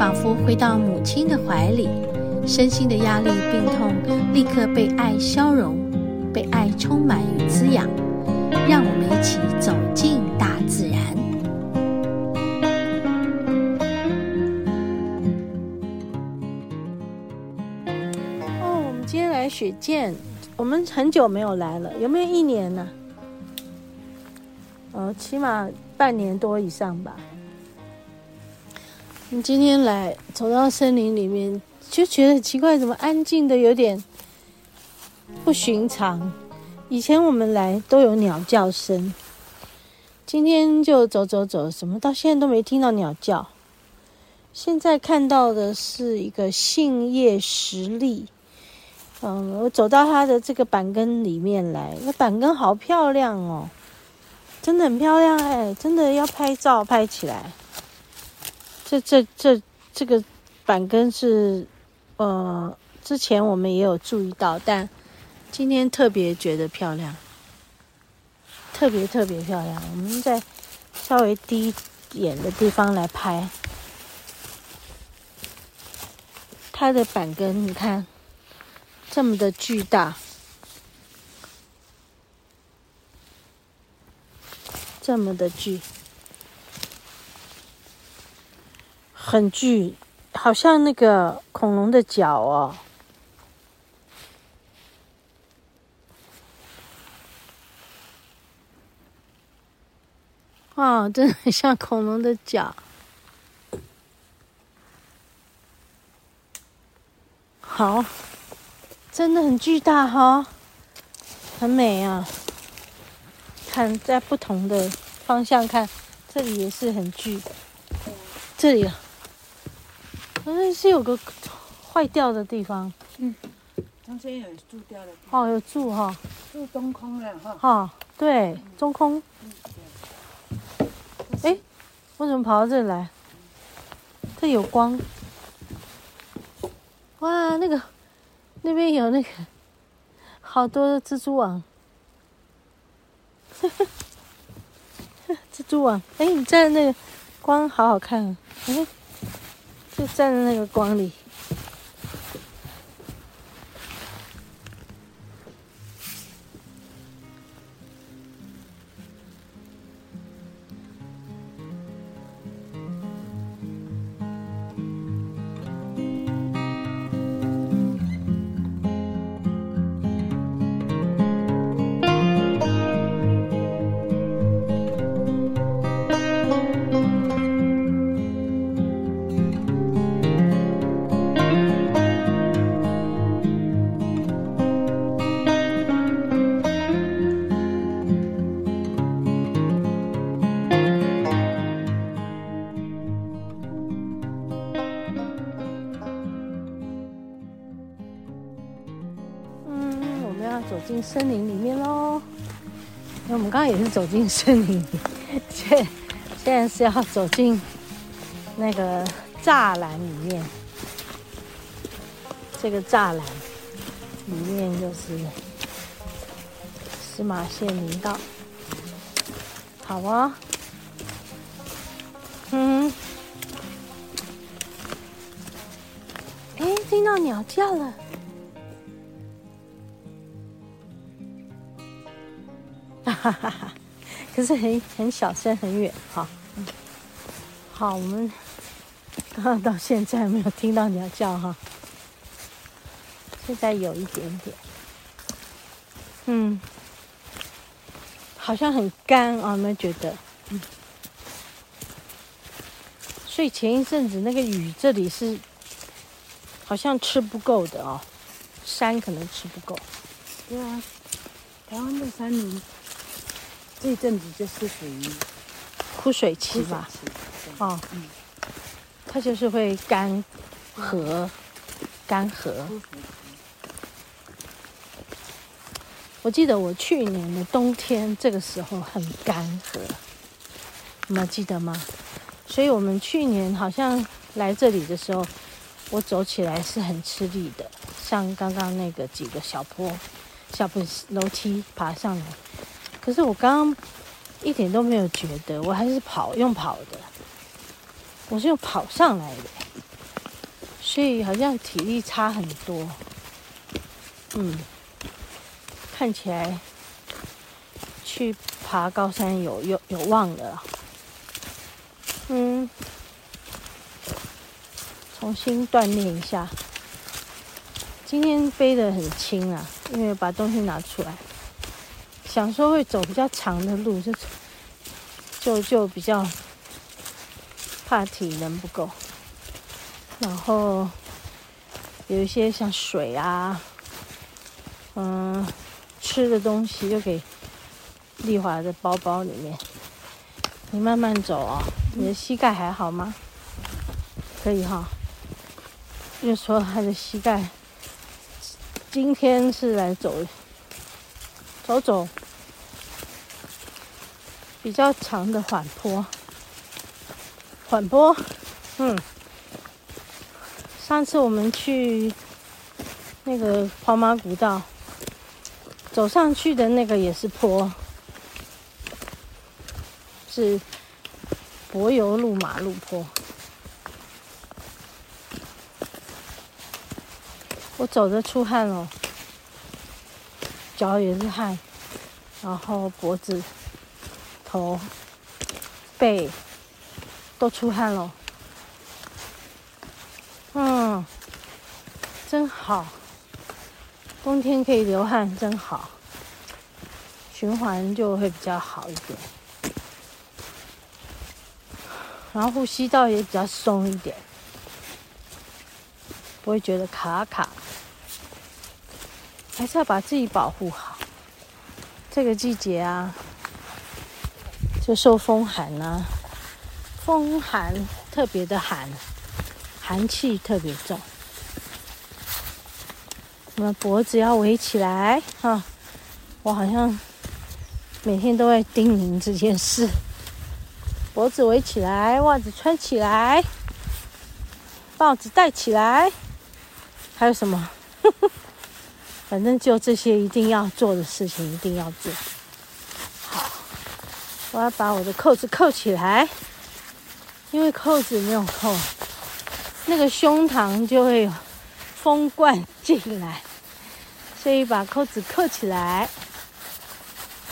仿佛回到母亲的怀里，身心的压力、病痛立刻被爱消融，被爱充满与滋养。让我们一起走进大自然。哦，我们今天来雪见，我们很久没有来了，有没有一年呢、啊？哦，起码半年多以上吧。你今天来走到森林里面，就觉得奇怪，怎么安静的有点不寻常？以前我们来都有鸟叫声，今天就走走走，什么到现在都没听到鸟叫。现在看到的是一个杏叶石粒，嗯，我走到它的这个板根里面来，那板根好漂亮哦，真的很漂亮哎，真的要拍照拍起来。这这这这个板根是，呃，之前我们也有注意到，但今天特别觉得漂亮，特别特别漂亮。我们在稍微低一点的地方来拍，它的板根，你看这么的巨大，这么的巨。很巨，好像那个恐龙的脚哦。哇，真的很像恐龙的脚。好，真的很巨大哈、哦，很美啊。看在不同的方向看，这里也是很巨，这里。好像是有个坏掉的地方，嗯，中间有蛀掉的哦，有蛀哈，蛀中空了哈，哈，对，中空，哎，为什么跑到这里来？这有光，哇，那个那边有那个好多的蜘蛛网，蜘蛛网，哎，你站的那个光好好看啊，哎。就站在那个光里。也是走进森林，现现在是要走进那个栅栏里面。这个栅栏里面就是司马县林道，好啊。嗯，哎，听到鸟叫了。哈哈哈，可是很很小声，很远哈。好，我们刚刚到现在没有听到鸟叫哈，现在有一点点，嗯，好像很干啊，有没有觉得？嗯。所以前一阵子那个雨这里是好像吃不够的哦，山可能吃不够。对啊，台湾的山林。这一阵子就是属于枯水期吧？哦，嗯，它就是会干涸，干涸。我记得我去年的冬天这个时候很干涸，你们记得吗？所以我们去年好像来这里的时候，我走起来是很吃力的，像刚刚那个几个小坡、小坡楼梯爬上来。可是我刚刚一点都没有觉得，我还是跑用跑的，我是用跑上来的，所以好像体力差很多，嗯。看起来去爬高山有有有望了，嗯，重新锻炼一下。今天背的很轻啊，因为把东西拿出来，想说会走比较长的路，就就就比较怕体能不够。然后有一些像水啊，嗯。吃的东西就给丽华的包包里面。你慢慢走啊、哦，你的膝盖还好吗？可以哈、哦。就说他的膝盖今天是来走走走比较长的缓坡，缓坡。嗯，上次我们去那个跑马古道。走上去的那个也是坡，是柏油路马路坡。我走着出汗了，脚也是汗，然后脖子、头、背都出汗了。嗯，真好。冬天可以流汗，真好，循环就会比较好一点，然后呼吸道也比较松一点，不会觉得卡卡。还是要把自己保护好。这个季节啊，就受风寒啊，风寒特别的寒，寒气特别重。我们脖子要围起来哈！我好像每天都在叮咛这件事。脖子围起来，袜子穿起来，帽子戴起来，还有什么？反正就这些一定要做的事情，一定要做。我要把我的扣子扣起来，因为扣子没有扣，那个胸膛就会有风灌进来。所以把扣子扣起来。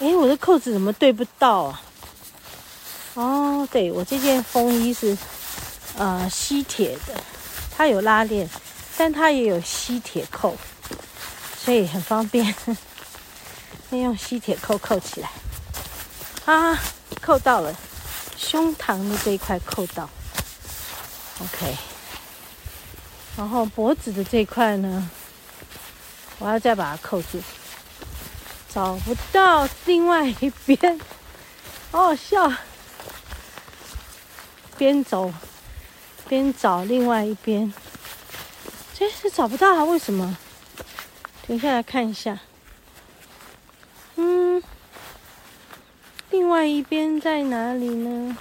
哎，我的扣子怎么对不到啊？哦，对，我这件风衣是呃吸铁的，它有拉链，但它也有吸铁扣，所以很方便。先用吸铁扣扣起来。啊，扣到了，胸膛的这一块扣到。OK。然后脖子的这一块呢？我要再把它扣住，找不到另外一边，好好笑。边走边找另外一边，这是找不到啊？为什么？停下来看一下。嗯，另外一边在哪里呢？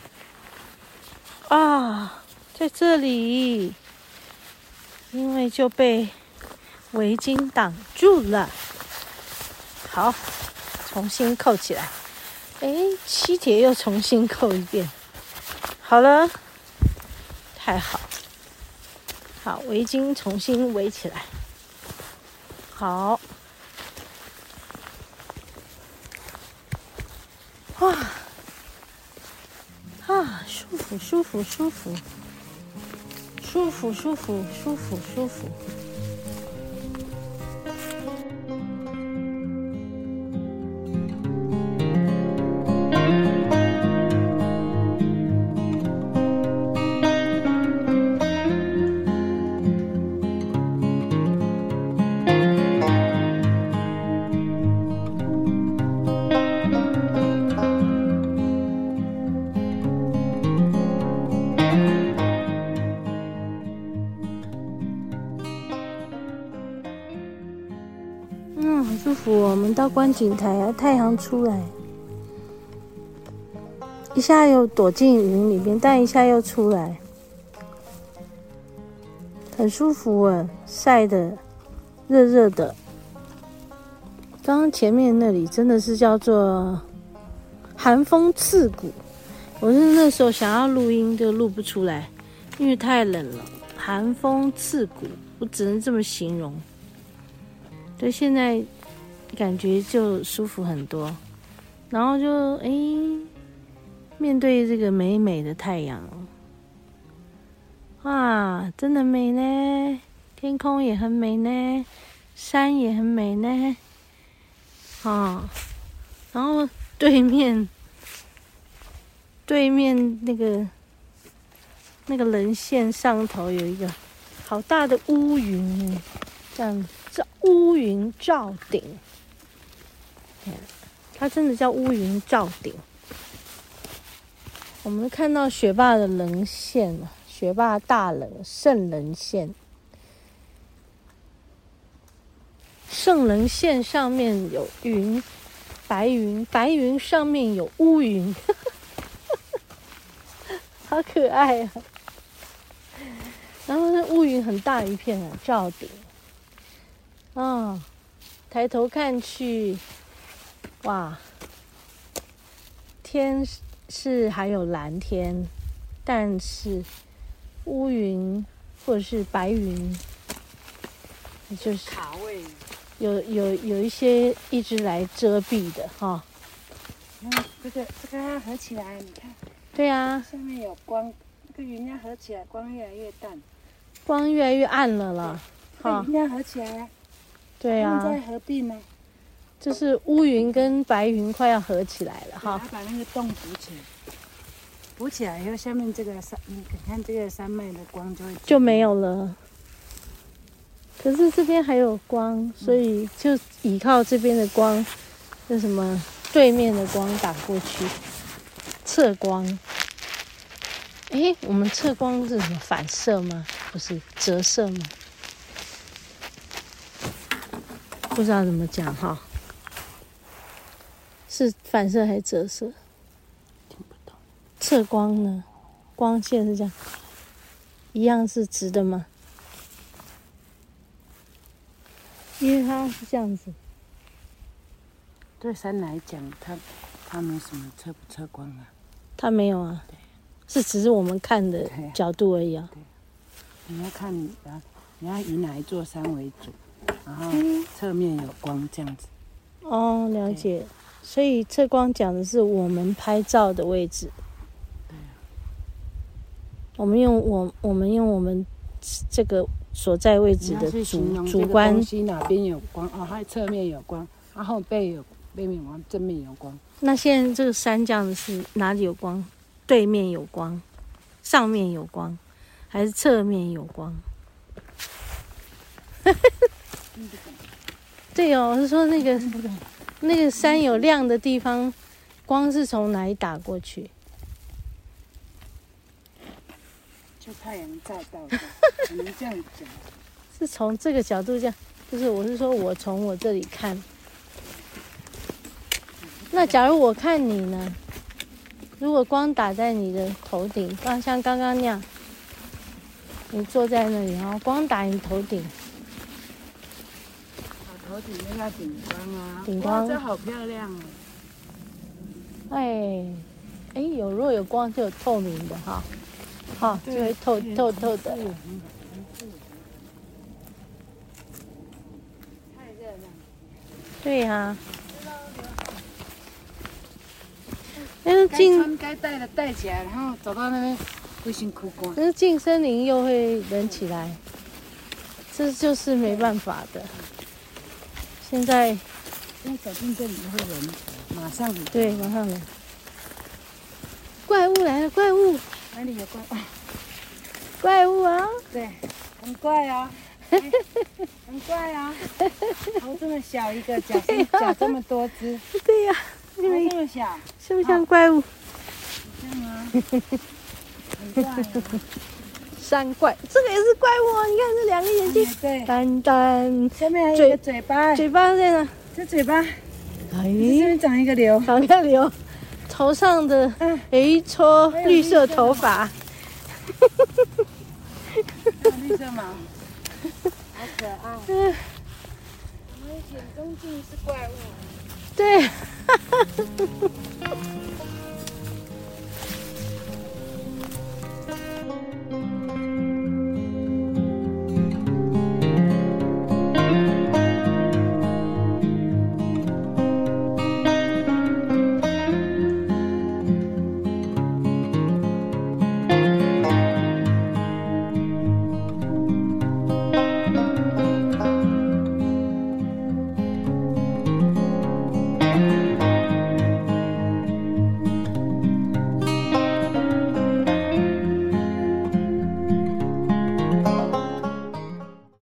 啊，在这里，因为就被。围巾挡住了，好，重新扣起来。哎，七铁又重新扣一遍，好了，太好，好，围巾重新围起来，好，哇，啊，舒服，舒服，舒服，舒服，舒服，舒服，嗯，好舒服哦。我们到观景台啊，太阳出来，一下又躲进云里面，但一下又出来，很舒服啊，晒的热热的。刚刚前面那里真的是叫做寒风刺骨，我是那时候想要录音就录不出来，因为太冷了，寒风刺骨，我只能这么形容。对，现在感觉就舒服很多，然后就哎，面对这个美美的太阳，哇，真的美呢，天空也很美呢，山也很美呢。啊，然后对面，对面那个那个棱线上头有一个好大的乌云，这样叫乌云罩顶。它真的叫乌云罩顶。我们看到雪霸的棱线了，雪霸大棱圣棱线。圣棱线上面有云，白云，白云上面有乌云，好可爱啊！然后那乌云很大一片啊，罩顶。啊、哦，抬头看去，哇，天是还有蓝天，但是乌云或者是白云，就是卡位。有有有一些一直来遮蔽的哈，嗯，这个这个要合起来，你看，对啊，下面有光，这个云要合起来，光越来越淡，光越来越暗了啦，好，云要合起来，对啊，在合并呢，就是乌云跟白云快要合起来了哈，把那个洞补起来，补起来以后，下面这个山，你看这个山脉的光就会就没有了。可是这边还有光，所以就依靠这边的光，那什么对面的光打过去，侧光。诶，我们侧光是什么反射吗？不是折射吗？不知道怎么讲哈。是反射还是折射？听不懂。测光呢？光线是这样，一样是直的吗？因为它是这样子，对山来讲，它它没什么测不测光啊？它没有啊，是只是我们看的角度而已啊。对，你要看啊，你要以哪一座山为主，然后侧面有光这样子。哦，了解。所以测光讲的是我们拍照的位置。对啊。我们用我我们用我们这个。所在位置的主主观，哪边有光哦，还侧面有光，然后背有背面有光，正面有光。那现在这个山这样子是哪里有光？对面有光，上面有光，还是侧面有光？对哦，我是说那个那个山有亮的地方，光是从哪里打过去？就太阳照到的，只能这样讲。是从这个角度这样，就是我是说，我从我这里看。那假如我看你呢？如果光打在你的头顶，刚像刚刚那样，你坐在那里，然后光打你头顶。头顶那个顶光啊！顶光，这好漂亮哦。哎，哎，有如果有光就有透明的哈。好，就会透透透的。太热了。对呀。但是进该带的带起来，然后走到那边会辛苦光。但是进森林又会冷起来，这就是没办法的。现在，因为走进这里会冷，马上冷。对，马上冷。怪物来了，怪物。哪里有怪物？怪物啊！对，很怪啊，很怪啊，头这么小一个，脚脚这么多只。对呀，头这么小，像不像怪物？像啊，很怪啊。山怪，这个也是怪物啊！你看这两个眼睛，对，丹丹，下面还有一个嘴巴，嘴巴在哪？这嘴巴，哎，这边长一个瘤，长一个瘤，头上的有一撮绿色头发，绿色毛，好可爱。嗯，我们眼中尽是怪物。对。